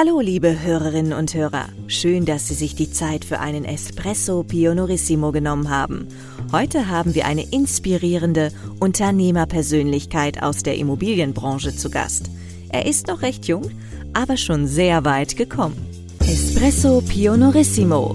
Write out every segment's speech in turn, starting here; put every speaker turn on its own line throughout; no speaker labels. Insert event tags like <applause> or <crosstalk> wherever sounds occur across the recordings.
Hallo, liebe Hörerinnen und Hörer. Schön, dass Sie sich die Zeit für einen Espresso Pionorissimo genommen haben. Heute haben wir eine inspirierende Unternehmerpersönlichkeit aus der Immobilienbranche zu Gast. Er ist noch recht jung, aber schon sehr weit gekommen. Espresso Pionorissimo.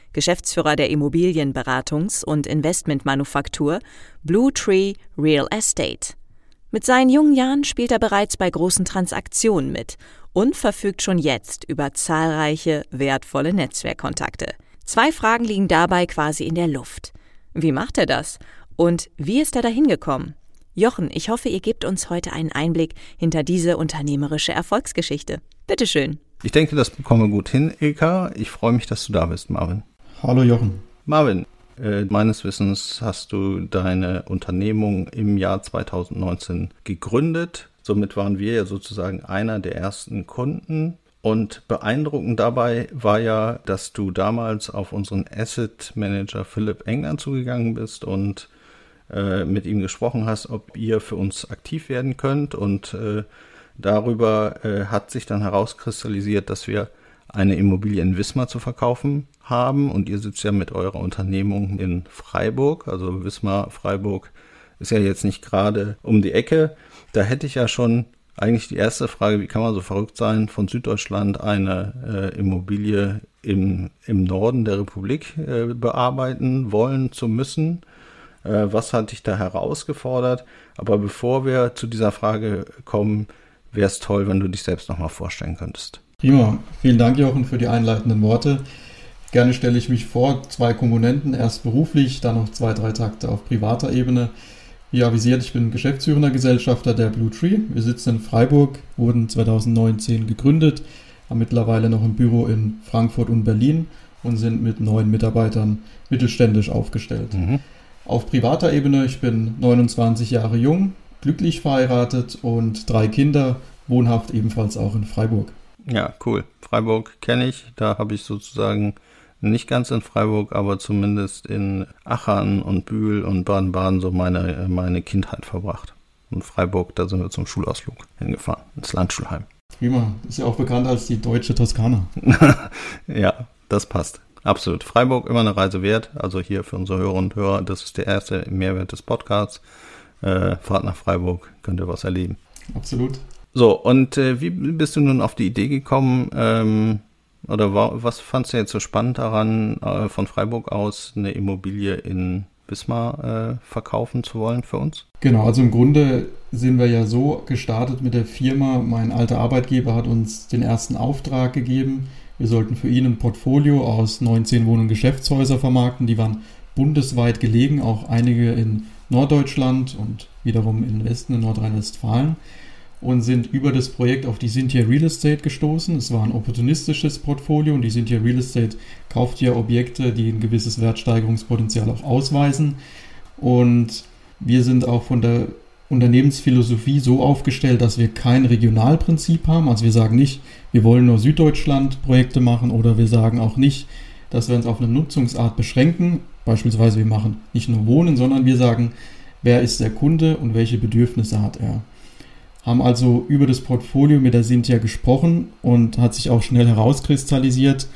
Geschäftsführer der Immobilienberatungs- und Investmentmanufaktur Blue Tree Real Estate. Mit seinen jungen Jahren spielt er bereits bei großen Transaktionen mit und verfügt schon jetzt über zahlreiche wertvolle Netzwerkkontakte. Zwei Fragen liegen dabei quasi in der Luft. Wie macht er das? Und wie ist er dahin gekommen? Jochen, ich hoffe, ihr gebt uns heute einen Einblick hinter diese unternehmerische Erfolgsgeschichte. Bitteschön.
Ich denke, das bekommen wir gut hin, Ilka. Ich freue mich, dass du da bist, Marvin.
Hallo Jochen.
Marvin, äh, meines Wissens hast du deine Unternehmung im Jahr 2019 gegründet. Somit waren wir ja sozusagen einer der ersten Kunden. Und beeindruckend dabei war ja, dass du damals auf unseren Asset Manager Philipp England zugegangen bist und äh, mit ihm gesprochen hast, ob ihr für uns aktiv werden könnt. Und äh, darüber äh, hat sich dann herauskristallisiert, dass wir eine Immobilie in Wismar zu verkaufen haben. Und ihr sitzt ja mit eurer Unternehmung in Freiburg. Also Wismar, Freiburg ist ja jetzt nicht gerade um die Ecke. Da hätte ich ja schon eigentlich die erste Frage, wie kann man so verrückt sein, von Süddeutschland eine äh, Immobilie im, im Norden der Republik äh, bearbeiten wollen zu müssen? Äh, was hat dich da herausgefordert? Aber bevor wir zu dieser Frage kommen, wäre es toll, wenn du dich selbst nochmal vorstellen könntest.
Prima. Vielen Dank, Jochen, für die einleitenden Worte. Gerne stelle ich mich vor, zwei Komponenten, erst beruflich, dann noch zwei, drei Takte auf privater Ebene. Wie avisiert, ich bin geschäftsführender Gesellschafter der Blue Tree. Wir sitzen in Freiburg, wurden 2019 gegründet, haben mittlerweile noch ein Büro in Frankfurt und Berlin und sind mit neun Mitarbeitern mittelständisch aufgestellt. Mhm. Auf privater Ebene, ich bin 29 Jahre jung, glücklich verheiratet und drei Kinder, wohnhaft ebenfalls auch in Freiburg.
Ja, cool. Freiburg kenne ich. Da habe ich sozusagen nicht ganz in Freiburg, aber zumindest in Aachen und Bühl und Baden-Baden so meine, meine Kindheit verbracht. Und Freiburg, da sind wir zum Schulausflug hingefahren, ins Landschulheim.
Prima. Ist ja auch bekannt als die deutsche Toskana. <laughs>
ja, das passt. Absolut. Freiburg immer eine Reise wert. Also hier für unsere Hörer und Hörer, das ist der erste Mehrwert des Podcasts. Äh, Fahrt nach Freiburg, könnt ihr was erleben.
Absolut.
So, und äh, wie bist du nun auf die Idee gekommen, ähm, oder war, was fandst du jetzt so spannend daran, äh, von Freiburg aus eine Immobilie in Wismar äh, verkaufen zu wollen für uns?
Genau, also im Grunde sind wir ja so gestartet mit der Firma. Mein alter Arbeitgeber hat uns den ersten Auftrag gegeben. Wir sollten für ihn ein Portfolio aus 19 Wohn- und Geschäftshäusern vermarkten. Die waren bundesweit gelegen, auch einige in Norddeutschland und wiederum im Westen in Nordrhein-Westfalen und sind über das Projekt auf die Sintia Real Estate gestoßen. Es war ein opportunistisches Portfolio und die Sintia Real Estate kauft ja Objekte, die ein gewisses Wertsteigerungspotenzial auch ausweisen. Und wir sind auch von der Unternehmensphilosophie so aufgestellt, dass wir kein Regionalprinzip haben. Also wir sagen nicht, wir wollen nur Süddeutschland Projekte machen oder wir sagen auch nicht, dass wir uns auf eine Nutzungsart beschränken. Beispielsweise wir machen nicht nur Wohnen, sondern wir sagen, wer ist der Kunde und welche Bedürfnisse hat er haben also über das Portfolio mit der Cynthia gesprochen und hat sich auch schnell herauskristallisiert,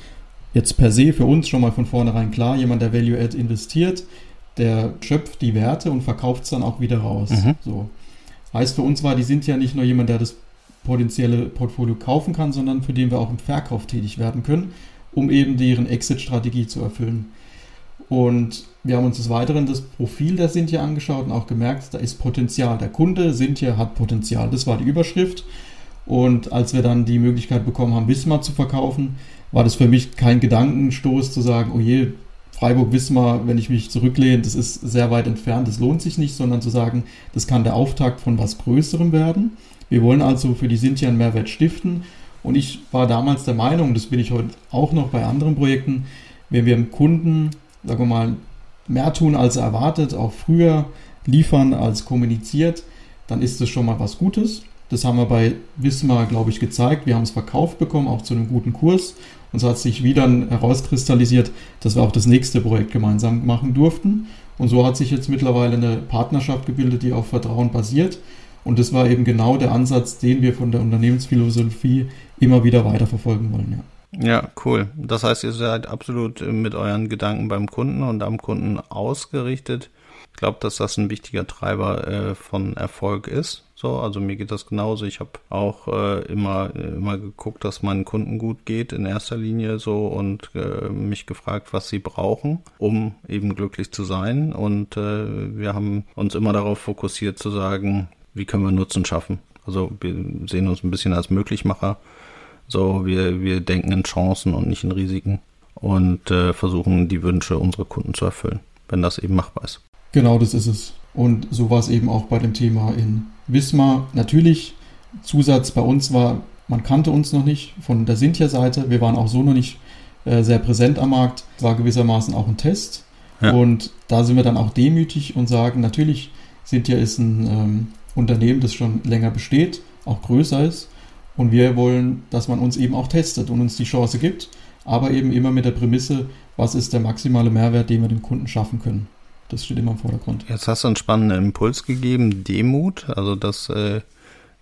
jetzt per se für uns schon mal von vornherein klar, jemand, der Value Add investiert, der schöpft die Werte und verkauft es dann auch wieder raus. Mhm. So. Heißt für uns war die Cynthia nicht nur jemand, der das potenzielle Portfolio kaufen kann, sondern für den wir auch im Verkauf tätig werden können, um eben deren Exit-Strategie zu erfüllen. Und wir haben uns des Weiteren das Profil der Sintia angeschaut und auch gemerkt, da ist Potenzial. Der Kunde Sintia hat Potenzial. Das war die Überschrift. Und als wir dann die Möglichkeit bekommen haben, Wismar zu verkaufen, war das für mich kein Gedankenstoß zu sagen, oh je, Freiburg-Wismar, wenn ich mich zurücklehne, das ist sehr weit entfernt, das lohnt sich nicht, sondern zu sagen, das kann der Auftakt von was Größerem werden. Wir wollen also für die Sintia einen Mehrwert stiften Und ich war damals der Meinung, das bin ich heute auch noch bei anderen Projekten, wenn wir dem Kunden, sagen wir mal, mehr tun als erwartet, auch früher liefern als kommuniziert, dann ist das schon mal was Gutes. Das haben wir bei Wismar, glaube ich, gezeigt. Wir haben es verkauft bekommen, auch zu einem guten Kurs. Und so hat sich wieder herauskristallisiert, dass wir auch das nächste Projekt gemeinsam machen durften. Und so hat sich jetzt mittlerweile eine Partnerschaft gebildet, die auf Vertrauen basiert. Und das war eben genau der Ansatz, den wir von der Unternehmensphilosophie immer wieder weiterverfolgen wollen.
Ja. Ja, cool. Das heißt, ihr seid absolut mit euren Gedanken beim Kunden und am Kunden ausgerichtet. Ich glaube, dass das ein wichtiger Treiber äh, von Erfolg ist. So, also mir geht das genauso. Ich habe auch äh, immer immer geguckt, dass meinen Kunden gut geht in erster Linie so und äh, mich gefragt, was sie brauchen, um eben glücklich zu sein. Und äh, wir haben uns immer darauf fokussiert zu sagen, wie können wir Nutzen schaffen. Also wir sehen uns ein bisschen als Möglichmacher. So, wir wir denken in Chancen und nicht in Risiken und äh, versuchen die Wünsche unserer Kunden zu erfüllen, wenn das eben machbar ist.
Genau, das ist es. Und so war es eben auch bei dem Thema in Wismar. Natürlich, Zusatz bei uns war, man kannte uns noch nicht von der Sintia-Seite. Wir waren auch so noch nicht äh, sehr präsent am Markt. Es war gewissermaßen auch ein Test. Ja. Und da sind wir dann auch demütig und sagen, natürlich, Sintia ist ein ähm, Unternehmen, das schon länger besteht, auch größer ist. Und wir wollen, dass man uns eben auch testet und uns die Chance gibt, aber eben immer mit der Prämisse, was ist der maximale Mehrwert, den wir dem Kunden schaffen können. Das steht immer im Vordergrund.
Jetzt hast du einen spannenden Impuls gegeben, Demut. Also das äh,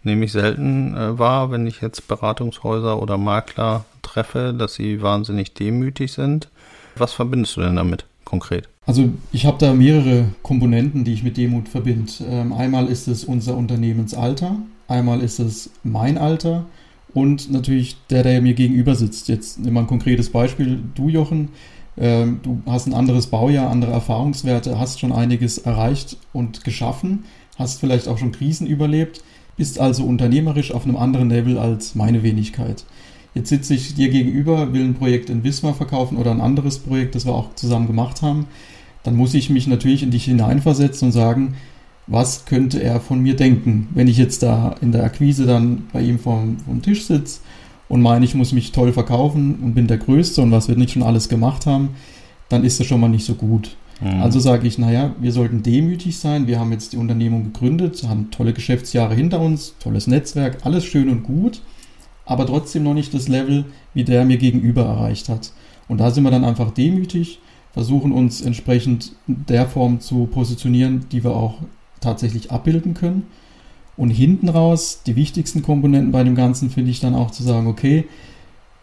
nehme ich selten äh, wahr, wenn ich jetzt Beratungshäuser oder Makler treffe, dass sie wahnsinnig demütig sind. Was verbindest du denn damit konkret?
Also ich habe da mehrere Komponenten, die ich mit Demut verbinde. Ähm, einmal ist es unser Unternehmensalter, einmal ist es mein Alter und natürlich der, der mir gegenüber sitzt. Jetzt nehmen wir ein konkretes Beispiel. Du, Jochen, ähm, du hast ein anderes Baujahr, andere Erfahrungswerte, hast schon einiges erreicht und geschaffen, hast vielleicht auch schon Krisen überlebt, bist also unternehmerisch auf einem anderen Level als meine Wenigkeit. Jetzt sitze ich dir gegenüber, will ein Projekt in Wismar verkaufen oder ein anderes Projekt, das wir auch zusammen gemacht haben. Dann muss ich mich natürlich in dich hineinversetzen und sagen, was könnte er von mir denken, wenn ich jetzt da in der Akquise dann bei ihm vom, vom Tisch sitze und meine, ich muss mich toll verkaufen und bin der Größte und was wir nicht schon alles gemacht haben, dann ist das schon mal nicht so gut. Mhm. Also sage ich, naja, wir sollten demütig sein. Wir haben jetzt die Unternehmung gegründet, haben tolle Geschäftsjahre hinter uns, tolles Netzwerk, alles schön und gut, aber trotzdem noch nicht das Level, wie der mir gegenüber erreicht hat. Und da sind wir dann einfach demütig, versuchen uns entsprechend der Form zu positionieren, die wir auch tatsächlich abbilden können und hinten raus, die wichtigsten Komponenten bei dem Ganzen finde ich dann auch zu sagen, okay,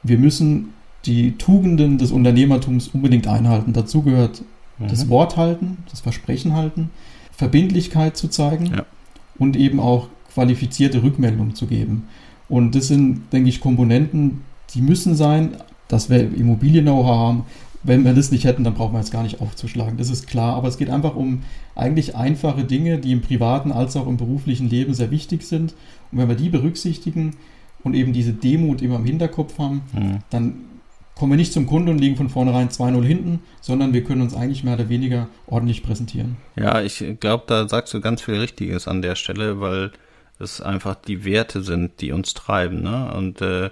wir müssen die Tugenden des Unternehmertums unbedingt einhalten. Dazu gehört mhm. das Wort halten, das Versprechen halten, Verbindlichkeit zu zeigen ja. und eben auch qualifizierte Rückmeldungen zu geben. Und das sind, denke ich, Komponenten, die müssen sein, dass wir Immobilien-Know-how haben wenn wir das nicht hätten, dann brauchen wir jetzt gar nicht aufzuschlagen. Das ist klar. Aber es geht einfach um eigentlich einfache Dinge, die im privaten als auch im beruflichen Leben sehr wichtig sind. Und wenn wir die berücksichtigen und eben diese Demut immer im Hinterkopf haben, mhm. dann kommen wir nicht zum Kunden und liegen von vornherein 2-0 hinten, sondern wir können uns eigentlich mehr oder weniger ordentlich präsentieren.
Ja, ich glaube, da sagst du ganz viel Richtiges an der Stelle, weil es einfach die Werte sind, die uns treiben. Ne? Und äh,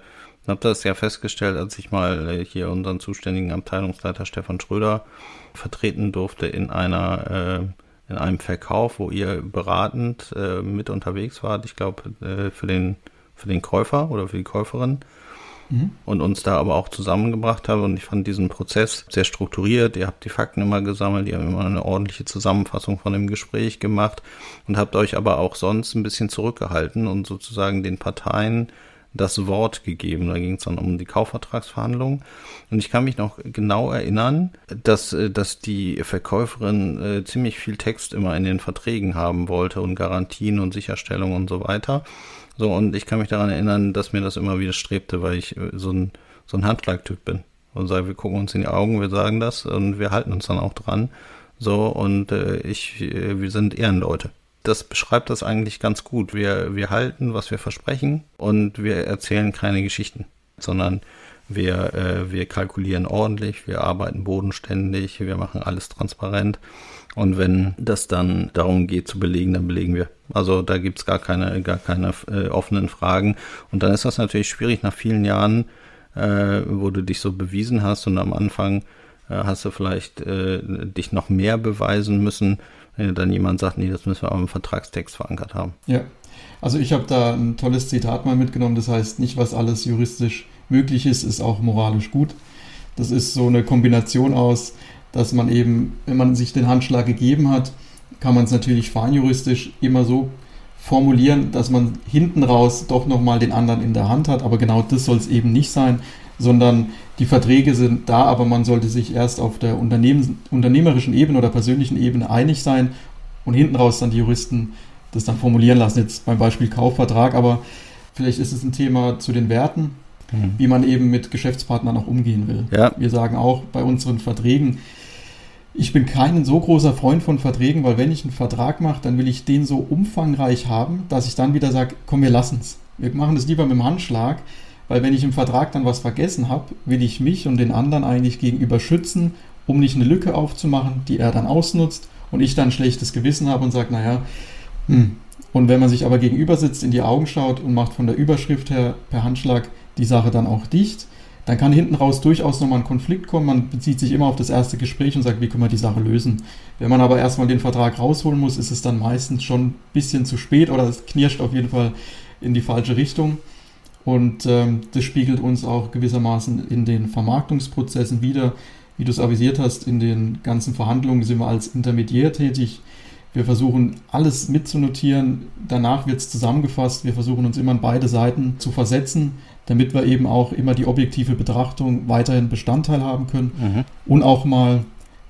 ich habe das ja festgestellt, als ich mal äh, hier unseren zuständigen Abteilungsleiter Stefan Schröder vertreten durfte in einer äh, in einem Verkauf, wo ihr beratend äh, mit unterwegs wart. Ich glaube äh, für den für den Käufer oder für die Käuferin mhm. und uns da aber auch zusammengebracht habe. Und ich fand diesen Prozess sehr strukturiert. Ihr habt die Fakten immer gesammelt, ihr habt immer eine ordentliche Zusammenfassung von dem Gespräch gemacht und habt euch aber auch sonst ein bisschen zurückgehalten und sozusagen den Parteien das Wort gegeben. Da ging es dann um die Kaufvertragsverhandlungen. Und ich kann mich noch genau erinnern, dass, äh, dass die Verkäuferin äh, ziemlich viel Text immer in den Verträgen haben wollte und Garantien und Sicherstellungen und so weiter. So, und ich kann mich daran erinnern, dass mir das immer wieder strebte, weil ich äh, so ein, so ein Handschlagtyp bin. Und sage, wir gucken uns in die Augen, wir sagen das und wir halten uns dann auch dran. So, und äh, ich, äh, wir sind Ehrenleute das beschreibt das eigentlich ganz gut. Wir, wir halten, was wir versprechen und wir erzählen keine Geschichten, sondern wir, äh, wir kalkulieren ordentlich, wir arbeiten bodenständig, wir machen alles transparent. Und wenn das dann darum geht zu belegen, dann belegen wir. Also da gibt's gar keine, gar keine äh, offenen Fragen. Und dann ist das natürlich schwierig nach vielen Jahren, äh, wo du dich so bewiesen hast und am Anfang äh, hast du vielleicht äh, dich noch mehr beweisen müssen, wenn dann jemand sagt, nee, das müssen wir aber im Vertragstext verankert haben.
Ja, also ich habe da ein tolles Zitat mal mitgenommen, das heißt, nicht was alles juristisch möglich ist, ist auch moralisch gut. Das ist so eine Kombination aus, dass man eben, wenn man sich den Handschlag gegeben hat, kann man es natürlich feinjuristisch immer so formulieren, dass man hinten raus doch nochmal den anderen in der Hand hat. Aber genau das soll es eben nicht sein, sondern die Verträge sind da, aber man sollte sich erst auf der unternehmerischen Ebene oder persönlichen Ebene einig sein und hinten raus dann die Juristen das dann formulieren lassen. Jetzt beim Beispiel Kaufvertrag, aber vielleicht ist es ein Thema zu den Werten, mhm. wie man eben mit Geschäftspartnern auch umgehen will. Ja. Wir sagen auch bei unseren Verträgen, ich bin kein so großer Freund von Verträgen, weil wenn ich einen Vertrag mache, dann will ich den so umfangreich haben, dass ich dann wieder sage, komm, wir lassen es. Wir machen das lieber mit dem Handschlag, weil wenn ich im Vertrag dann was vergessen habe, will ich mich und den anderen eigentlich gegenüber schützen, um nicht eine Lücke aufzumachen, die er dann ausnutzt und ich dann ein schlechtes Gewissen habe und sage, naja, hm. Und wenn man sich aber gegenüber sitzt, in die Augen schaut und macht von der Überschrift her per Handschlag die Sache dann auch dicht, dann kann hinten raus durchaus nochmal ein Konflikt kommen. Man bezieht sich immer auf das erste Gespräch und sagt, wie können wir die Sache lösen. Wenn man aber erstmal den Vertrag rausholen muss, ist es dann meistens schon ein bisschen zu spät oder es knirscht auf jeden Fall in die falsche Richtung. Und ähm, das spiegelt uns auch gewissermaßen in den Vermarktungsprozessen wieder. Wie du es avisiert hast, in den ganzen Verhandlungen sind wir als Intermediär tätig. Wir versuchen alles mitzunotieren. Danach wird es zusammengefasst. Wir versuchen uns immer an beide Seiten zu versetzen, damit wir eben auch immer die objektive Betrachtung weiterhin Bestandteil haben können. Mhm. Und auch mal,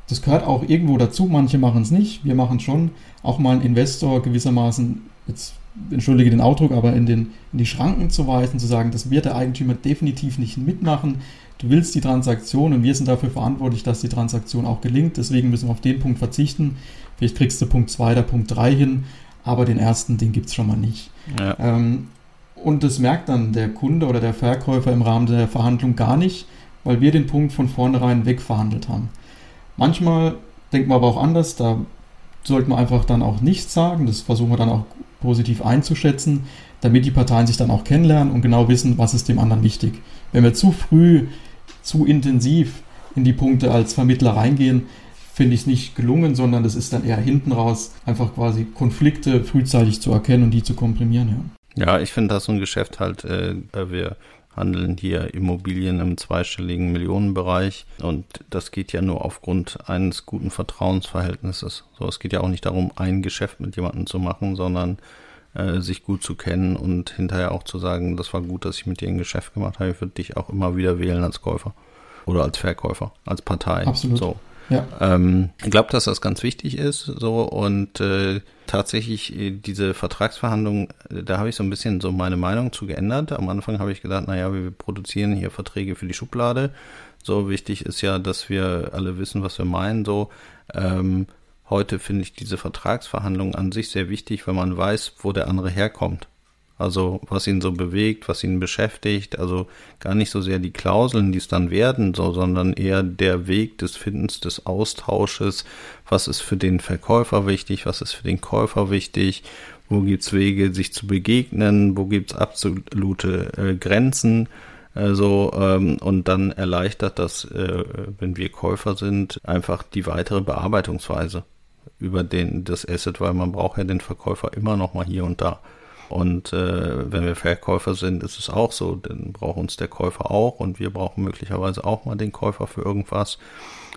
das gehört auch irgendwo dazu, manche machen es nicht, wir machen es schon, auch mal einen Investor gewissermaßen, jetzt entschuldige den Ausdruck, aber in, den, in die Schranken zu weisen, zu sagen, das wird der Eigentümer definitiv nicht mitmachen. Du willst die Transaktion und wir sind dafür verantwortlich, dass die Transaktion auch gelingt. Deswegen müssen wir auf den Punkt verzichten. Vielleicht kriegst du Punkt 2 oder Punkt 3 hin, aber den ersten, den gibt es schon mal nicht. Ja. Ähm, und das merkt dann der Kunde oder der Verkäufer im Rahmen der Verhandlung gar nicht, weil wir den Punkt von vornherein wegverhandelt haben. Manchmal denkt man aber auch anders, da sollte man einfach dann auch nichts sagen, das versuchen wir dann auch positiv einzuschätzen, damit die Parteien sich dann auch kennenlernen und genau wissen, was ist dem anderen wichtig. Wenn wir zu früh, zu intensiv in die Punkte als Vermittler reingehen, finde ich es nicht gelungen, sondern es ist dann eher hinten raus, einfach quasi Konflikte frühzeitig zu erkennen und die zu komprimieren.
Ja, ja ich finde das so ein Geschäft halt, äh, wir handeln hier Immobilien im zweistelligen Millionenbereich und das geht ja nur aufgrund eines guten Vertrauensverhältnisses. So, es geht ja auch nicht darum, ein Geschäft mit jemandem zu machen, sondern äh, sich gut zu kennen und hinterher auch zu sagen, das war gut, dass ich mit dir ein Geschäft gemacht habe. Ich würde dich auch immer wieder wählen als Käufer oder als Verkäufer, als Partei.
Absolut.
So. Ja. Ähm, ich glaube, dass das ganz wichtig ist, so und äh, tatsächlich äh, diese Vertragsverhandlungen, äh, da habe ich so ein bisschen so meine Meinung zu geändert. Am Anfang habe ich gedacht, naja, wir produzieren hier Verträge für die Schublade. So wichtig ist ja, dass wir alle wissen, was wir meinen. So ähm, heute finde ich diese Vertragsverhandlungen an sich sehr wichtig, weil man weiß, wo der andere herkommt. Also was ihn so bewegt, was ihn beschäftigt, also gar nicht so sehr die Klauseln, die es dann werden, so, sondern eher der Weg des Findens, des Austausches, was ist für den Verkäufer wichtig, was ist für den Käufer wichtig, wo gibt's Wege, sich zu begegnen, wo gibt's absolute äh, Grenzen, äh, so ähm, und dann erleichtert das, äh, wenn wir Käufer sind, einfach die weitere Bearbeitungsweise über den das Asset, weil man braucht ja den Verkäufer immer noch mal hier und da. Und äh, wenn wir Verkäufer sind, ist es auch so, dann braucht uns der Käufer auch und wir brauchen möglicherweise auch mal den Käufer für irgendwas.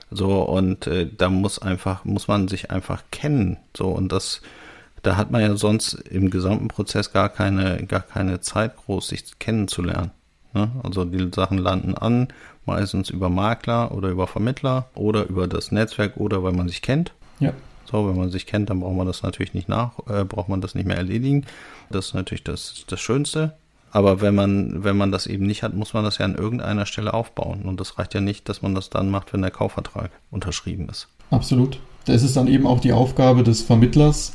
So, und äh, da muss einfach, muss man sich einfach kennen. So, und das, da hat man ja sonst im gesamten Prozess gar keine, gar keine Zeit groß, sich kennenzulernen. Ne? Also die Sachen landen an, meistens über Makler oder über Vermittler oder über das Netzwerk oder weil man sich kennt. Ja. So, wenn man sich kennt, dann braucht man das natürlich nicht nach, äh, braucht man das nicht mehr erledigen. Das ist natürlich das, das Schönste. Aber wenn man, wenn man das eben nicht hat, muss man das ja an irgendeiner Stelle aufbauen. Und das reicht ja nicht, dass man das dann macht, wenn der Kaufvertrag unterschrieben ist.
Absolut. Da ist es dann eben auch die Aufgabe des Vermittlers,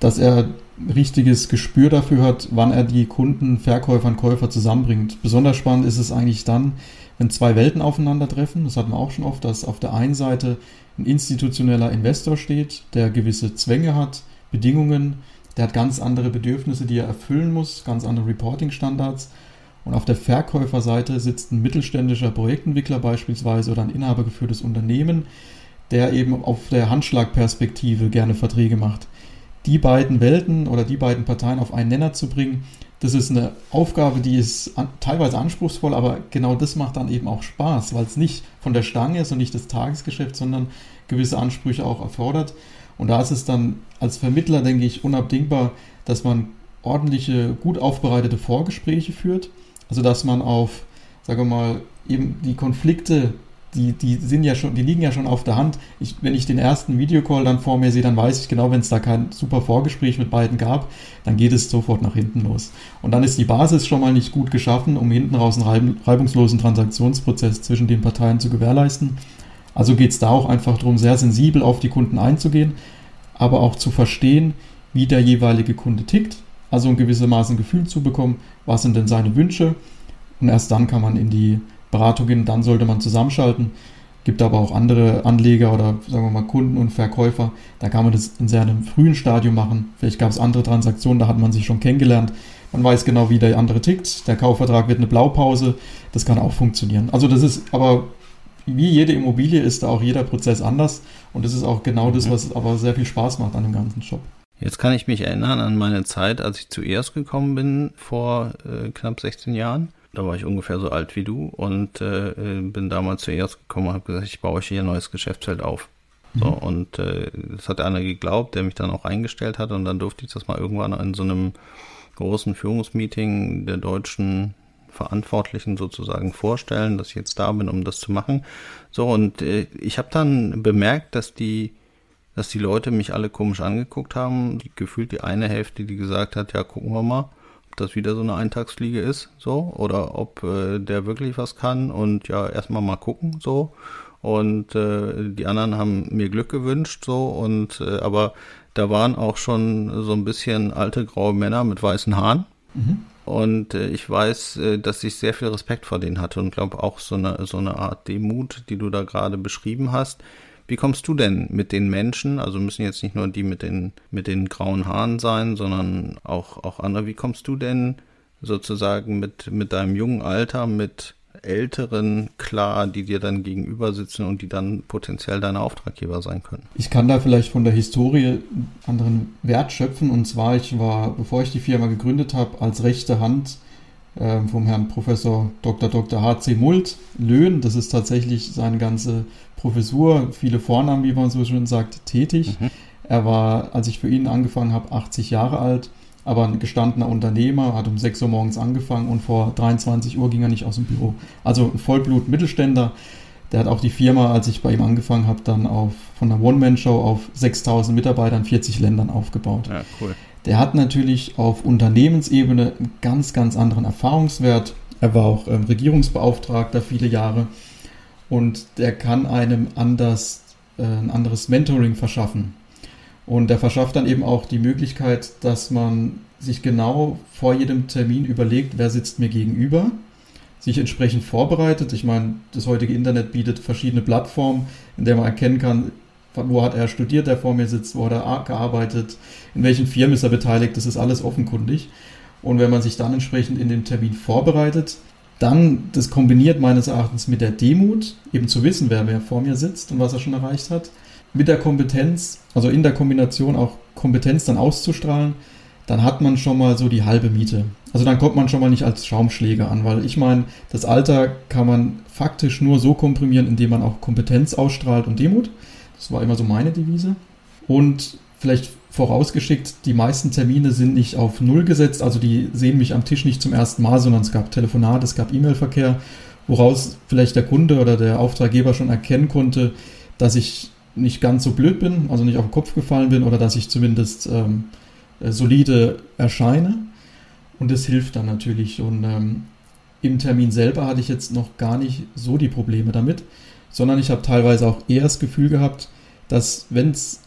dass er richtiges Gespür dafür hat, wann er die Kunden, Verkäufer und Käufer zusammenbringt. Besonders spannend ist es eigentlich dann, wenn zwei Welten aufeinandertreffen. Das hatten wir auch schon oft, dass auf der einen Seite ein institutioneller Investor steht, der gewisse Zwänge hat, Bedingungen, der hat ganz andere Bedürfnisse, die er erfüllen muss, ganz andere Reporting-Standards. Und auf der Verkäuferseite sitzt ein mittelständischer Projektentwickler beispielsweise oder ein inhabergeführtes Unternehmen, der eben auf der Handschlagperspektive gerne Verträge macht. Die beiden Welten oder die beiden Parteien auf einen Nenner zu bringen, das ist eine Aufgabe, die ist an, teilweise anspruchsvoll, aber genau das macht dann eben auch Spaß, weil es nicht von der Stange ist und nicht das Tagesgeschäft, sondern gewisse Ansprüche auch erfordert. Und da ist es dann als Vermittler, denke ich, unabdingbar, dass man ordentliche, gut aufbereitete Vorgespräche führt. Also dass man auf, sagen wir mal, eben die Konflikte die, die sind ja schon, die liegen ja schon auf der Hand. Ich, wenn ich den ersten Videocall dann vor mir sehe, dann weiß ich genau, wenn es da kein super Vorgespräch mit beiden gab, dann geht es sofort nach hinten los. Und dann ist die Basis schon mal nicht gut geschaffen, um hinten raus einen reibungslosen Transaktionsprozess zwischen den Parteien zu gewährleisten. Also geht es da auch einfach darum, sehr sensibel auf die Kunden einzugehen, aber auch zu verstehen, wie der jeweilige Kunde tickt. Also ein gewissermaßen Gefühl zu bekommen, was sind denn seine Wünsche. Und erst dann kann man in die Beratungen, dann sollte man zusammenschalten. Gibt aber auch andere Anleger oder sagen wir mal Kunden und Verkäufer. Da kann man das in sehr einem frühen Stadium machen. Vielleicht gab es andere Transaktionen, da hat man sich schon kennengelernt. Man weiß genau, wie der andere tickt. Der Kaufvertrag wird eine Blaupause. Das kann auch funktionieren. Also das ist aber wie jede Immobilie ist da auch jeder Prozess anders. Und das ist auch genau das, mhm. was aber sehr viel Spaß macht an dem ganzen Job.
Jetzt kann ich mich erinnern an meine Zeit, als ich zuerst gekommen bin, vor äh, knapp 16 Jahren. Da war ich ungefähr so alt wie du und äh, bin damals zuerst gekommen und habe gesagt, ich baue hier ein neues Geschäftsfeld auf. Mhm. So, und äh, das hat einer geglaubt, der mich dann auch eingestellt hat und dann durfte ich das mal irgendwann in so einem großen Führungsmeeting der deutschen Verantwortlichen sozusagen vorstellen, dass ich jetzt da bin, um das zu machen. So, und äh, ich habe dann bemerkt, dass die dass die Leute mich alle komisch angeguckt haben. Gefühlt die eine Hälfte, die gesagt hat, ja, gucken wir mal das wieder so eine Eintagsfliege ist, so, oder ob äh, der wirklich was kann und ja, erstmal mal gucken, so. Und äh, die anderen haben mir Glück gewünscht, so, und äh, aber da waren auch schon so ein bisschen alte graue Männer mit weißen Haaren. Mhm. Und äh, ich weiß, äh, dass ich sehr viel Respekt vor denen hatte und glaube auch so eine, so eine Art Demut, die du da gerade beschrieben hast, wie kommst du denn mit den Menschen, also müssen jetzt nicht nur die mit den, mit den grauen Haaren sein, sondern auch, auch andere, wie kommst du denn sozusagen mit, mit deinem jungen Alter, mit Älteren klar, die dir dann gegenüber sitzen und die dann potenziell deine Auftraggeber sein können?
Ich kann da vielleicht von der Historie einen anderen Wert schöpfen. Und zwar, ich war, bevor ich die Firma gegründet habe, als rechte Hand ähm, vom Herrn Professor Dr. Dr. H.C. Mult Löhn. Das ist tatsächlich seine ganze Professur, viele Vornamen, wie man so schön sagt, tätig. Mhm. Er war, als ich für ihn angefangen habe, 80 Jahre alt, aber ein gestandener Unternehmer, hat um 6 Uhr morgens angefangen und vor 23 Uhr ging er nicht aus dem Büro. Also ein Vollblut-Mittelständler. Der hat auch die Firma, als ich bei ihm angefangen habe, dann auf, von der One-Man-Show auf 6000 Mitarbeitern, 40 Ländern aufgebaut. Ja, cool. Der hat natürlich auf Unternehmensebene einen ganz, ganz anderen Erfahrungswert. Er war auch ähm, Regierungsbeauftragter viele Jahre und der kann einem anders, äh, ein anderes Mentoring verschaffen. Und der verschafft dann eben auch die Möglichkeit, dass man sich genau vor jedem Termin überlegt, wer sitzt mir gegenüber, sich entsprechend vorbereitet. Ich meine, das heutige Internet bietet verschiedene Plattformen, in der man erkennen kann, wo hat er studiert, der vor mir sitzt, wo hat er gearbeitet, in welchen Firmen ist er beteiligt, das ist alles offenkundig. Und wenn man sich dann entsprechend in den Termin vorbereitet, dann das kombiniert meines Erachtens mit der Demut, eben zu wissen, wer, wer vor mir sitzt und was er schon erreicht hat, mit der Kompetenz, also in der Kombination auch Kompetenz dann auszustrahlen, dann hat man schon mal so die halbe Miete. Also dann kommt man schon mal nicht als Schaumschläger an, weil ich meine, das Alter kann man faktisch nur so komprimieren, indem man auch Kompetenz ausstrahlt und Demut. Das war immer so meine Devise. Und vielleicht vorausgeschickt, die meisten Termine sind nicht auf Null gesetzt, also die sehen mich am Tisch nicht zum ersten Mal, sondern es gab Telefonat, es gab E-Mail-Verkehr, woraus vielleicht der Kunde oder der Auftraggeber schon erkennen konnte, dass ich nicht ganz so blöd bin, also nicht auf den Kopf gefallen bin oder dass ich zumindest ähm, äh, solide erscheine. Und das hilft dann natürlich. Und ähm, im Termin selber hatte ich jetzt noch gar nicht so die Probleme damit, sondern ich habe teilweise auch eher das Gefühl gehabt, dass wenn es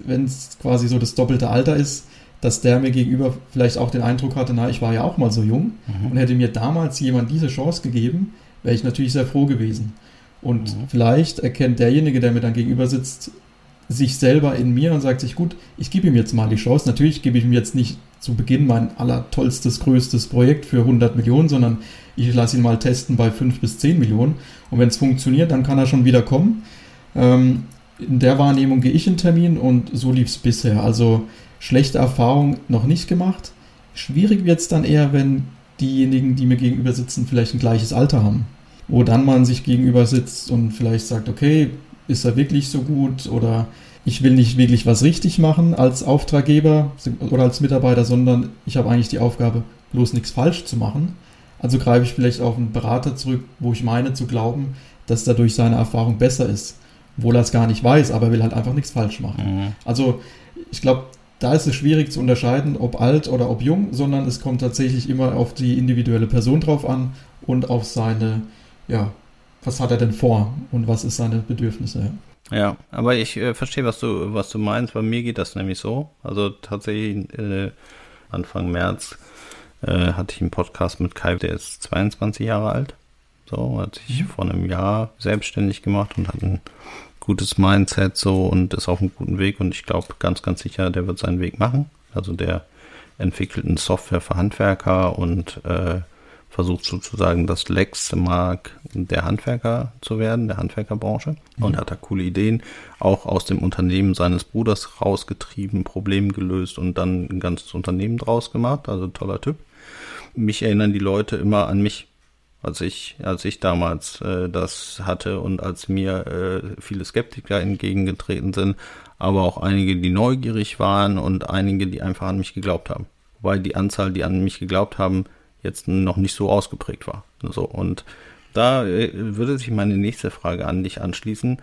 quasi so das doppelte Alter ist, dass der mir gegenüber vielleicht auch den Eindruck hatte, na, ich war ja auch mal so jung
Mhm.
und hätte mir damals jemand diese Chance gegeben, wäre ich natürlich sehr froh gewesen. Und
Mhm.
vielleicht erkennt derjenige, der mir dann gegenüber sitzt, sich selber in mir und sagt sich, gut, ich gebe ihm jetzt mal die Chance. Natürlich gebe ich ihm jetzt nicht zu Beginn mein allertollstes, größtes Projekt für 100 Millionen, sondern ich lasse ihn mal testen bei 5 bis 10 Millionen. Und wenn es funktioniert, dann kann er schon wieder kommen. Ähm, in der Wahrnehmung gehe ich in Termin und so lief es bisher. Also schlechte Erfahrung noch nicht gemacht. Schwierig wird es dann eher, wenn diejenigen, die mir gegenüber sitzen, vielleicht ein gleiches Alter haben. Wo dann man sich gegenüber sitzt und vielleicht sagt, okay, ist er wirklich so gut oder ich will nicht wirklich was richtig machen als Auftraggeber oder als Mitarbeiter, sondern ich habe eigentlich die Aufgabe, bloß nichts falsch zu machen. Also greife ich vielleicht auf einen Berater zurück, wo ich meine zu glauben, dass dadurch seine Erfahrung besser ist. Obwohl er es gar nicht weiß, aber er will halt einfach nichts falsch machen.
Mhm.
Also ich glaube, da ist es schwierig zu unterscheiden, ob alt oder ob jung, sondern es kommt tatsächlich immer auf die individuelle Person drauf an und auf seine, ja, was hat er denn vor und was ist seine Bedürfnisse.
Ja, aber ich äh, verstehe, was du, was du meinst. Bei mir geht das nämlich so. Also tatsächlich äh, Anfang März äh, hatte ich einen Podcast mit Kai, der ist 22 Jahre alt. So, hat sich
Mhm.
vor einem Jahr selbstständig gemacht und hat ein gutes Mindset so und ist auf einem guten Weg und ich glaube ganz, ganz sicher, der wird seinen Weg machen. Also der entwickelt eine Software für Handwerker und äh, versucht sozusagen das Lexmark der Handwerker zu werden, der Handwerkerbranche und hat da coole Ideen, auch aus dem Unternehmen seines Bruders rausgetrieben, Problem gelöst und dann ein ganzes Unternehmen draus gemacht, also toller Typ. Mich erinnern die Leute immer an mich, als ich, als ich damals äh, das hatte und als mir äh, viele Skeptiker entgegengetreten sind, aber auch einige, die neugierig waren und einige, die einfach an mich geglaubt haben. Wobei die Anzahl, die an mich geglaubt haben, jetzt noch nicht so ausgeprägt war. So und da äh, würde sich meine nächste Frage an dich anschließen.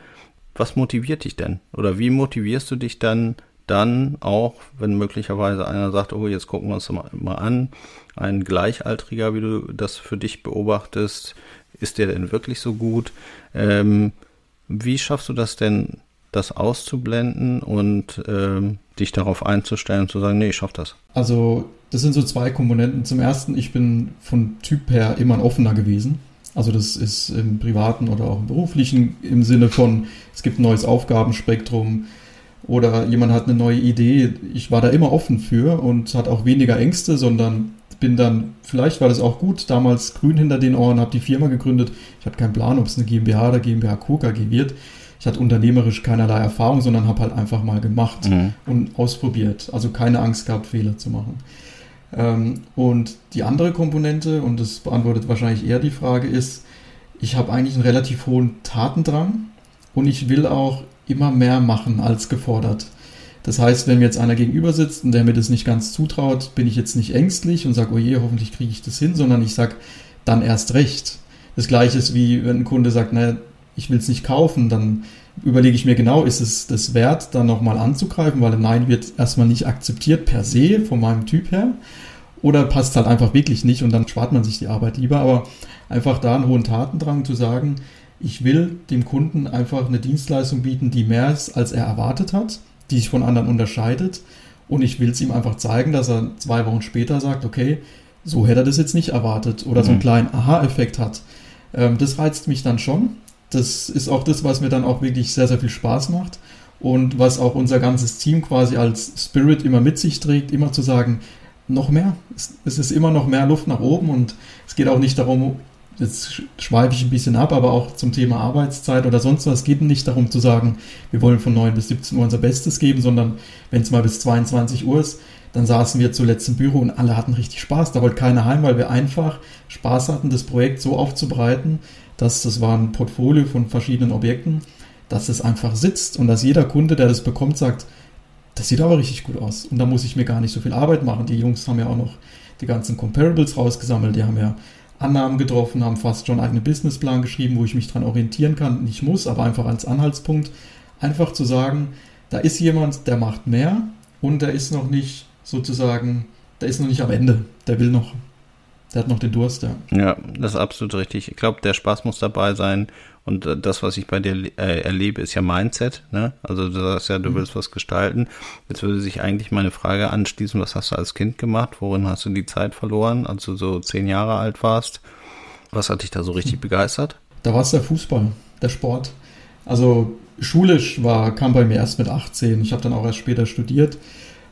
Was motiviert dich denn? Oder wie motivierst du dich dann dann auch, wenn möglicherweise einer sagt, oh, jetzt gucken wir uns mal, mal an, ein Gleichaltriger, wie du das für dich beobachtest, ist der denn wirklich so gut? Ähm, wie schaffst du das denn, das auszublenden und ähm, dich darauf einzustellen und zu sagen, nee, ich schaff das?
Also das sind so zwei Komponenten. Zum ersten, ich bin von Typ her immer ein offener gewesen. Also das ist im privaten oder auch im beruflichen im Sinne von, es gibt ein neues Aufgabenspektrum oder jemand hat eine neue Idee. Ich war da immer offen für und hat auch weniger Ängste, sondern bin dann, vielleicht war das auch gut, damals grün hinter den Ohren, habe die Firma gegründet. Ich hatte keinen Plan, ob es eine GmbH oder GmbH Co. KG wird. Ich hatte unternehmerisch keinerlei Erfahrung, sondern habe halt einfach mal gemacht
Mhm.
und ausprobiert. Also keine Angst gehabt, Fehler zu machen. Ähm, und die andere Komponente, und das beantwortet wahrscheinlich eher die Frage, ist, ich habe eigentlich einen relativ hohen Tatendrang und ich will auch immer mehr machen als gefordert. Das heißt, wenn mir jetzt einer gegenüber sitzt und der mir das nicht ganz zutraut, bin ich jetzt nicht ängstlich und sage, oh je, hoffentlich kriege ich das hin, sondern ich sage, dann erst recht. Das gleiche ist wie wenn ein Kunde sagt, naja, ich will es nicht kaufen, dann überlege ich mir genau, ist es das wert, dann nochmal anzugreifen, weil ein Nein wird erstmal nicht akzeptiert per se von meinem Typ her. Oder passt halt einfach wirklich nicht und dann spart man sich die Arbeit lieber. Aber einfach da einen hohen Tatendrang zu sagen, ich will dem Kunden einfach eine Dienstleistung bieten, die mehr ist, als er erwartet hat, die sich von anderen unterscheidet. Und ich will es ihm einfach zeigen, dass er zwei Wochen später sagt, okay, so hätte er das jetzt nicht erwartet oder so einen
Mhm.
kleinen Aha-Effekt hat. Ähm, das reizt mich dann schon. Das ist auch das, was mir dann auch wirklich sehr, sehr viel Spaß macht und was auch unser ganzes Team quasi als Spirit immer mit sich trägt, immer zu sagen, noch mehr. Es, ist immer noch mehr Luft nach oben und es geht auch nicht darum, jetzt sch- schweife ich ein bisschen ab, aber auch zum Thema Arbeitszeit oder sonst was. Es geht nicht darum zu sagen, wir wollen von 9 bis 17 Uhr unser Bestes geben, sondern wenn es mal bis 22 Uhr ist, dann saßen wir zuletzt im Büro und alle hatten richtig Spaß. Da wollte keiner heim, weil wir einfach Spaß hatten, das Projekt so aufzubereiten, dass das war ein Portfolio von verschiedenen Objekten, dass es einfach sitzt und dass jeder Kunde, der das bekommt, sagt, das sieht aber richtig gut aus. Und da muss ich mir gar nicht so viel Arbeit machen. Die Jungs haben ja auch noch die ganzen Comparables rausgesammelt, die haben ja Annahmen getroffen, haben fast schon einen eigenen Businessplan geschrieben, wo ich mich dran orientieren kann. Nicht muss, aber einfach als Anhaltspunkt. Einfach zu sagen, da ist jemand, der macht mehr und der ist noch nicht sozusagen, der ist noch nicht am Ende. Der will noch, Der hat noch den Durst, ja.
Ja, das ist absolut richtig. Ich glaube, der Spaß muss dabei sein. Und äh, das, was ich bei dir äh, erlebe, ist ja Mindset. Ne? Also du sagst ja, du mhm. willst was gestalten. Jetzt würde sich eigentlich meine Frage anschließen, was hast du als Kind gemacht? Worin hast du die Zeit verloren, als du so zehn Jahre alt warst? Was hat dich da so richtig mhm. begeistert?
Da war es der Fußball, der Sport. Also schulisch war, kam bei mir erst mit 18. Ich habe dann auch erst später studiert.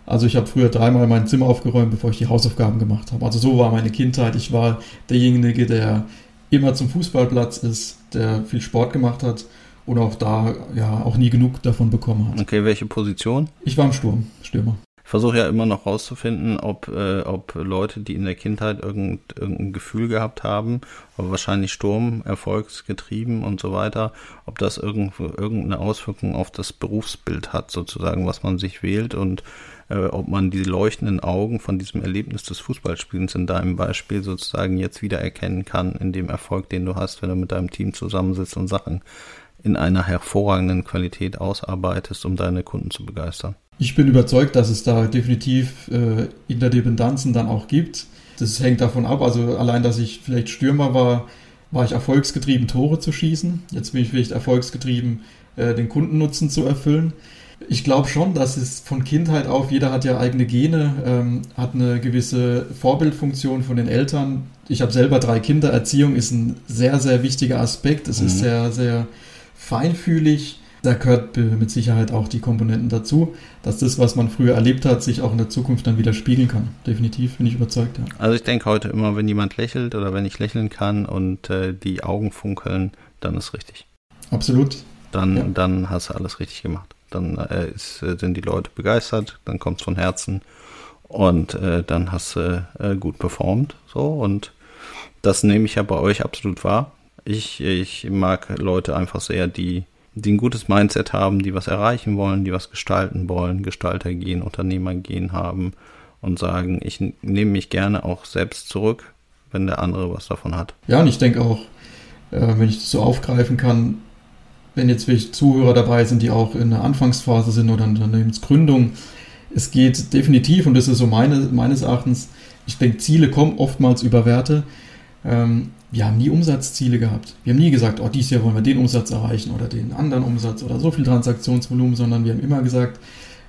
Also ich habe früher dreimal mein Zimmer aufgeräumt, bevor ich die Hausaufgaben gemacht habe. Also so war meine Kindheit. Ich war derjenige, der immer zum Fußballplatz ist, der viel Sport gemacht hat und auch da ja auch nie genug davon bekommen hat.
Okay, welche Position?
Ich war im Sturm, Stürmer.
Versuche ja immer noch rauszufinden, ob, äh, ob Leute, die in der Kindheit irgend, irgendein Gefühl gehabt haben, aber wahrscheinlich Sturm, erfolgsgetrieben und so weiter, ob das irgendwo, irgendeine Auswirkung auf das Berufsbild hat, sozusagen, was man sich wählt und äh, ob man die leuchtenden Augen von diesem Erlebnis des Fußballspielens in deinem Beispiel sozusagen jetzt wieder erkennen kann in dem Erfolg, den du hast, wenn du mit deinem Team zusammensitzt und Sachen in einer hervorragenden Qualität ausarbeitest, um deine Kunden zu begeistern.
Ich bin überzeugt, dass es da definitiv äh, Interdependenzen dann auch gibt. Das hängt davon ab, also allein, dass ich vielleicht Stürmer war, war ich erfolgsgetrieben, Tore zu schießen. Jetzt bin ich vielleicht erfolgsgetrieben, äh, den Kundennutzen zu erfüllen. Ich glaube schon, dass es von Kindheit auf, jeder hat ja eigene Gene, ähm, hat eine gewisse Vorbildfunktion von den Eltern. Ich habe selber drei Kinder. Erziehung ist ein sehr, sehr wichtiger Aspekt. Es mhm. ist sehr, sehr feinfühlig. Da gehört mit Sicherheit auch die Komponenten dazu, dass das, was man früher erlebt hat, sich auch in der Zukunft dann wieder spiegeln kann. Definitiv bin ich überzeugt. Ja.
Also ich denke heute immer, wenn jemand lächelt oder wenn ich lächeln kann und äh, die Augen funkeln, dann ist richtig.
Absolut.
Dann, ja. dann hast du alles richtig gemacht dann äh, ist, äh, sind die Leute begeistert, dann kommt es von Herzen und äh, dann hast du äh, gut performt. So und das nehme ich ja bei euch absolut wahr. Ich, ich mag Leute einfach sehr, die, die ein gutes Mindset haben, die was erreichen wollen, die was gestalten wollen, Gestalter gehen, Unternehmer gehen haben und sagen, ich nehme mich gerne auch selbst zurück, wenn der andere was davon hat.
Ja, und ich denke auch, äh, wenn ich das so aufgreifen kann, wenn jetzt wirklich Zuhörer dabei sind, die auch in der Anfangsphase sind oder in der Unternehmensgründung, es geht definitiv, und das ist so meine, meines Erachtens, ich denke, Ziele kommen oftmals über Werte. Ähm, wir haben nie Umsatzziele gehabt. Wir haben nie gesagt, oh, dieses Jahr wollen wir den Umsatz erreichen oder den anderen Umsatz oder so viel Transaktionsvolumen, sondern wir haben immer gesagt,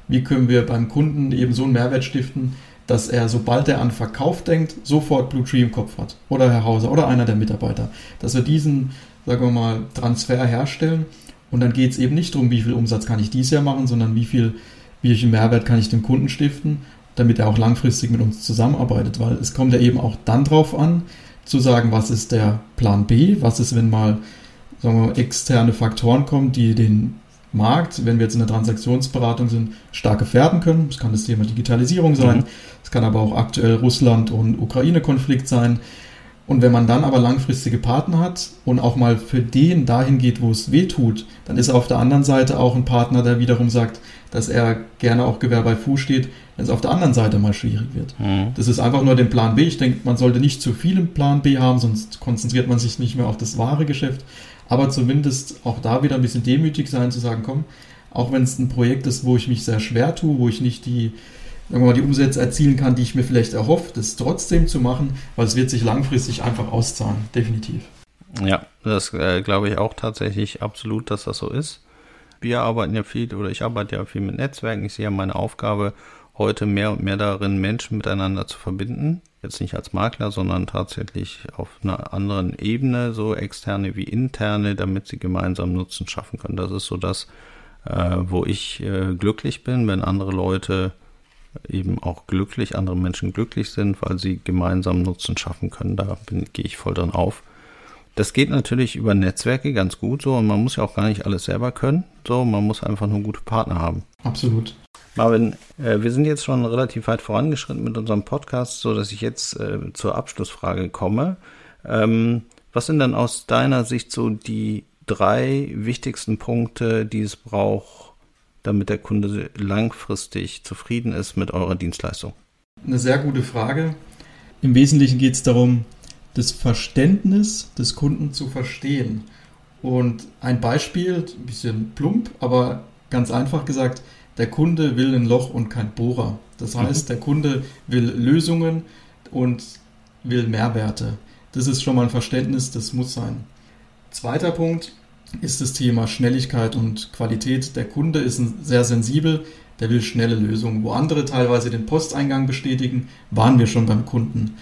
wie können wir beim Kunden eben so einen Mehrwert stiften, dass er, sobald er an Verkauf denkt, sofort Blue Tree im Kopf hat. Oder Herr Hauser oder einer der Mitarbeiter. Dass wir diesen sagen wir mal, Transfer herstellen. Und dann geht es eben nicht darum, wie viel Umsatz kann ich dieses Jahr machen, sondern wie viel, welchen Mehrwert kann ich dem Kunden stiften, damit er auch langfristig mit uns zusammenarbeitet. Weil es kommt ja eben auch dann drauf an, zu sagen, was ist der Plan B, was ist, wenn mal sagen wir, externe Faktoren kommen, die den Markt, wenn wir jetzt in der Transaktionsberatung sind, stark gefährden können. Das kann das Thema Digitalisierung sein, es mhm. kann aber auch aktuell Russland- und Ukraine-Konflikt sein. Und wenn man dann aber langfristige Partner hat und auch mal für den dahin geht, wo es weh tut, dann ist auf der anderen Seite auch ein Partner, der wiederum sagt, dass er gerne auch Gewehr bei Fuß steht, wenn es auf der anderen Seite mal schwierig wird. Mhm. Das ist einfach nur den Plan B. Ich denke, man sollte nicht zu viel im Plan B haben, sonst konzentriert man sich nicht mehr auf das wahre Geschäft. Aber zumindest auch da wieder ein bisschen demütig sein, zu sagen, komm, auch wenn es ein Projekt ist, wo ich mich sehr schwer tue, wo ich nicht die sagen wir mal, die Umsätze erzielen kann, die ich mir vielleicht erhoffe, das trotzdem zu machen, weil es wird sich langfristig einfach auszahlen, definitiv.
Ja, das äh, glaube ich auch tatsächlich absolut, dass das so ist. Wir arbeiten ja viel oder ich arbeite ja viel mit Netzwerken. Ich sehe ja meine Aufgabe heute mehr und mehr darin, Menschen miteinander zu verbinden. Jetzt nicht als Makler, sondern tatsächlich auf einer anderen Ebene, so externe wie interne, damit sie gemeinsam Nutzen schaffen können. Das ist so das, äh, wo ich äh, glücklich bin, wenn andere Leute eben auch glücklich, andere Menschen glücklich sind, weil sie gemeinsam Nutzen schaffen können. Da gehe ich voll dran auf. Das geht natürlich über Netzwerke ganz gut so und man muss ja auch gar nicht alles selber können. So, man muss einfach nur gute Partner haben.
Absolut.
Marvin, äh, wir sind jetzt schon relativ weit vorangeschritten mit unserem Podcast, so dass ich jetzt äh, zur Abschlussfrage komme. Ähm, was sind dann aus deiner Sicht so die drei wichtigsten Punkte, die es braucht, damit der Kunde langfristig zufrieden ist mit eurer Dienstleistung?
Eine sehr gute Frage. Im Wesentlichen geht es darum, das Verständnis des Kunden zu verstehen. Und ein Beispiel, ein bisschen plump, aber ganz einfach gesagt, der Kunde will ein Loch und kein Bohrer. Das mhm. heißt, der Kunde will Lösungen und will Mehrwerte. Das ist schon mal ein Verständnis, das muss sein. Zweiter Punkt ist das Thema Schnelligkeit und Qualität. Der Kunde ist sehr sensibel, der will schnelle Lösungen. Wo andere teilweise den Posteingang bestätigen, waren wir schon beim Kunden.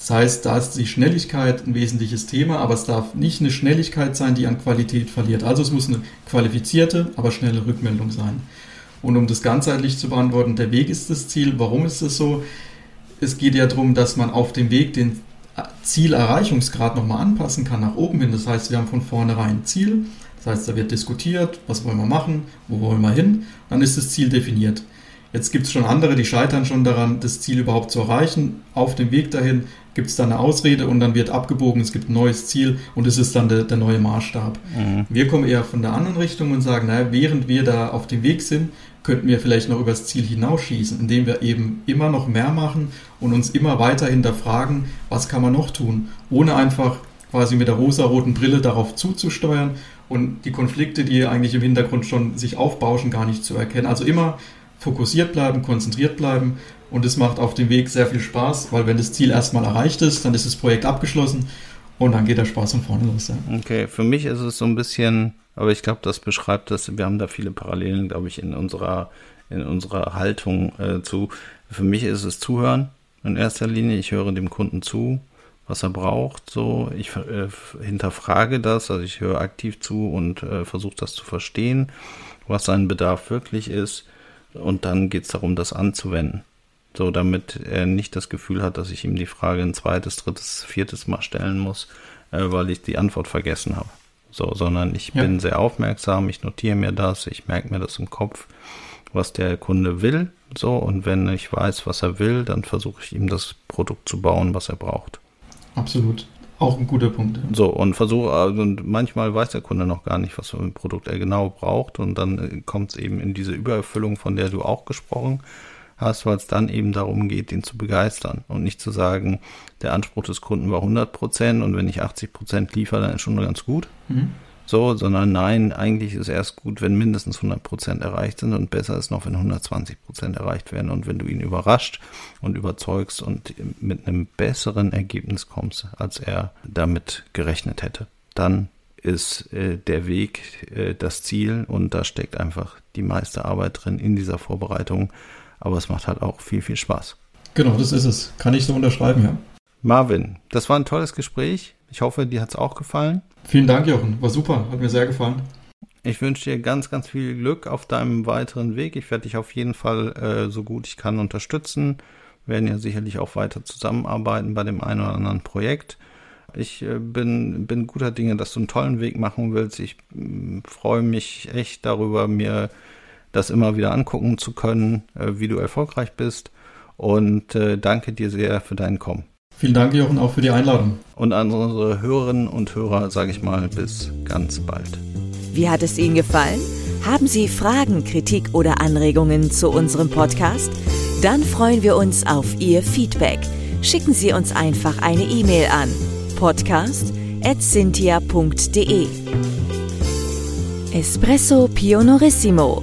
Das heißt, da ist die Schnelligkeit ein wesentliches Thema, aber es darf nicht eine Schnelligkeit sein, die an Qualität verliert. Also es muss eine qualifizierte, aber schnelle Rückmeldung sein. Und um das ganzheitlich zu beantworten, der Weg ist das Ziel. Warum ist das so? Es geht ja darum, dass man auf dem Weg den Zielerreichungsgrad nochmal anpassen kann nach oben hin. Das heißt, wir haben von vornherein ein Ziel. Das heißt, da wird diskutiert, was wollen wir machen, wo wollen wir hin. Dann ist das Ziel definiert. Jetzt gibt es schon andere, die scheitern schon daran, das Ziel überhaupt zu erreichen. Auf dem Weg dahin gibt es dann eine Ausrede und dann wird abgebogen, es gibt ein neues Ziel und es ist dann der, der neue Maßstab. Mhm. Wir kommen eher von der anderen Richtung und sagen, naja, während wir da auf dem Weg sind, könnten wir vielleicht noch übers Ziel hinausschießen, indem wir eben immer noch mehr machen und uns immer weiter hinterfragen, was kann man noch tun, ohne einfach quasi mit der rosa-roten Brille darauf zuzusteuern und die Konflikte, die eigentlich im Hintergrund schon sich aufbauschen, gar nicht zu erkennen. Also immer fokussiert bleiben, konzentriert bleiben und es macht auf dem Weg sehr viel Spaß, weil wenn das Ziel erstmal erreicht ist, dann ist das Projekt abgeschlossen und dann geht der Spaß von vorne los. Ja.
Okay, für mich ist es so ein bisschen aber ich glaube, das beschreibt das. Wir haben da viele Parallelen, glaube ich, in unserer, in unserer Haltung äh, zu. Für mich ist es Zuhören in erster Linie. Ich höre dem Kunden zu, was er braucht. So, ich äh, hinterfrage das, also ich höre aktiv zu und äh, versuche das zu verstehen, was sein Bedarf wirklich ist. Und dann geht es darum, das anzuwenden. So, damit er nicht das Gefühl hat, dass ich ihm die Frage ein zweites, drittes, viertes Mal stellen muss, äh, weil ich die Antwort vergessen habe. So, sondern ich ja. bin sehr aufmerksam, ich notiere mir das, ich merke mir das im Kopf, was der Kunde will. So, und wenn ich weiß, was er will, dann versuche ich ihm das Produkt zu bauen, was er braucht.
Absolut. Auch ein guter Punkt. Ja.
So, und versuche, also, und manchmal weiß der Kunde noch gar nicht, was für ein Produkt er genau braucht. Und dann kommt es eben in diese Übererfüllung, von der du auch gesprochen hast weil es dann eben darum geht, ihn zu begeistern und nicht zu sagen, der Anspruch des Kunden war 100 Prozent und wenn ich 80 Prozent liefere, dann ist schon ganz gut. Mhm. So, sondern nein, eigentlich ist erst gut, wenn mindestens 100 Prozent erreicht sind und besser ist noch, wenn 120 Prozent erreicht werden und wenn du ihn überrascht und überzeugst und mit einem besseren Ergebnis kommst, als er damit gerechnet hätte. Dann ist äh, der Weg äh, das Ziel und da steckt einfach die meiste Arbeit drin in dieser Vorbereitung aber es macht halt auch viel, viel Spaß.
Genau, das ist es. Kann ich so unterschreiben, ja.
Marvin, das war ein tolles Gespräch. Ich hoffe, dir hat es auch gefallen.
Vielen Dank, Jochen. War super. Hat mir sehr gefallen.
Ich wünsche dir ganz, ganz viel Glück auf deinem weiteren Weg. Ich werde dich auf jeden Fall äh, so gut ich kann unterstützen. Wir werden ja sicherlich auch weiter zusammenarbeiten bei dem einen oder anderen Projekt. Ich äh, bin, bin guter Dinge, dass du einen tollen Weg machen willst. Ich äh, freue mich echt darüber, mir das immer wieder angucken zu können, äh, wie du erfolgreich bist. Und äh, danke dir sehr für dein Kommen.
Vielen Dank, Jochen, auch für die Einladung.
Und an unsere Hörerinnen und Hörer sage ich mal bis ganz bald.
Wie hat es Ihnen gefallen? Haben Sie Fragen, Kritik oder Anregungen zu unserem Podcast? Dann freuen wir uns auf Ihr Feedback. Schicken Sie uns einfach eine E-Mail an podcast.cynthia.de Espresso Pionorissimo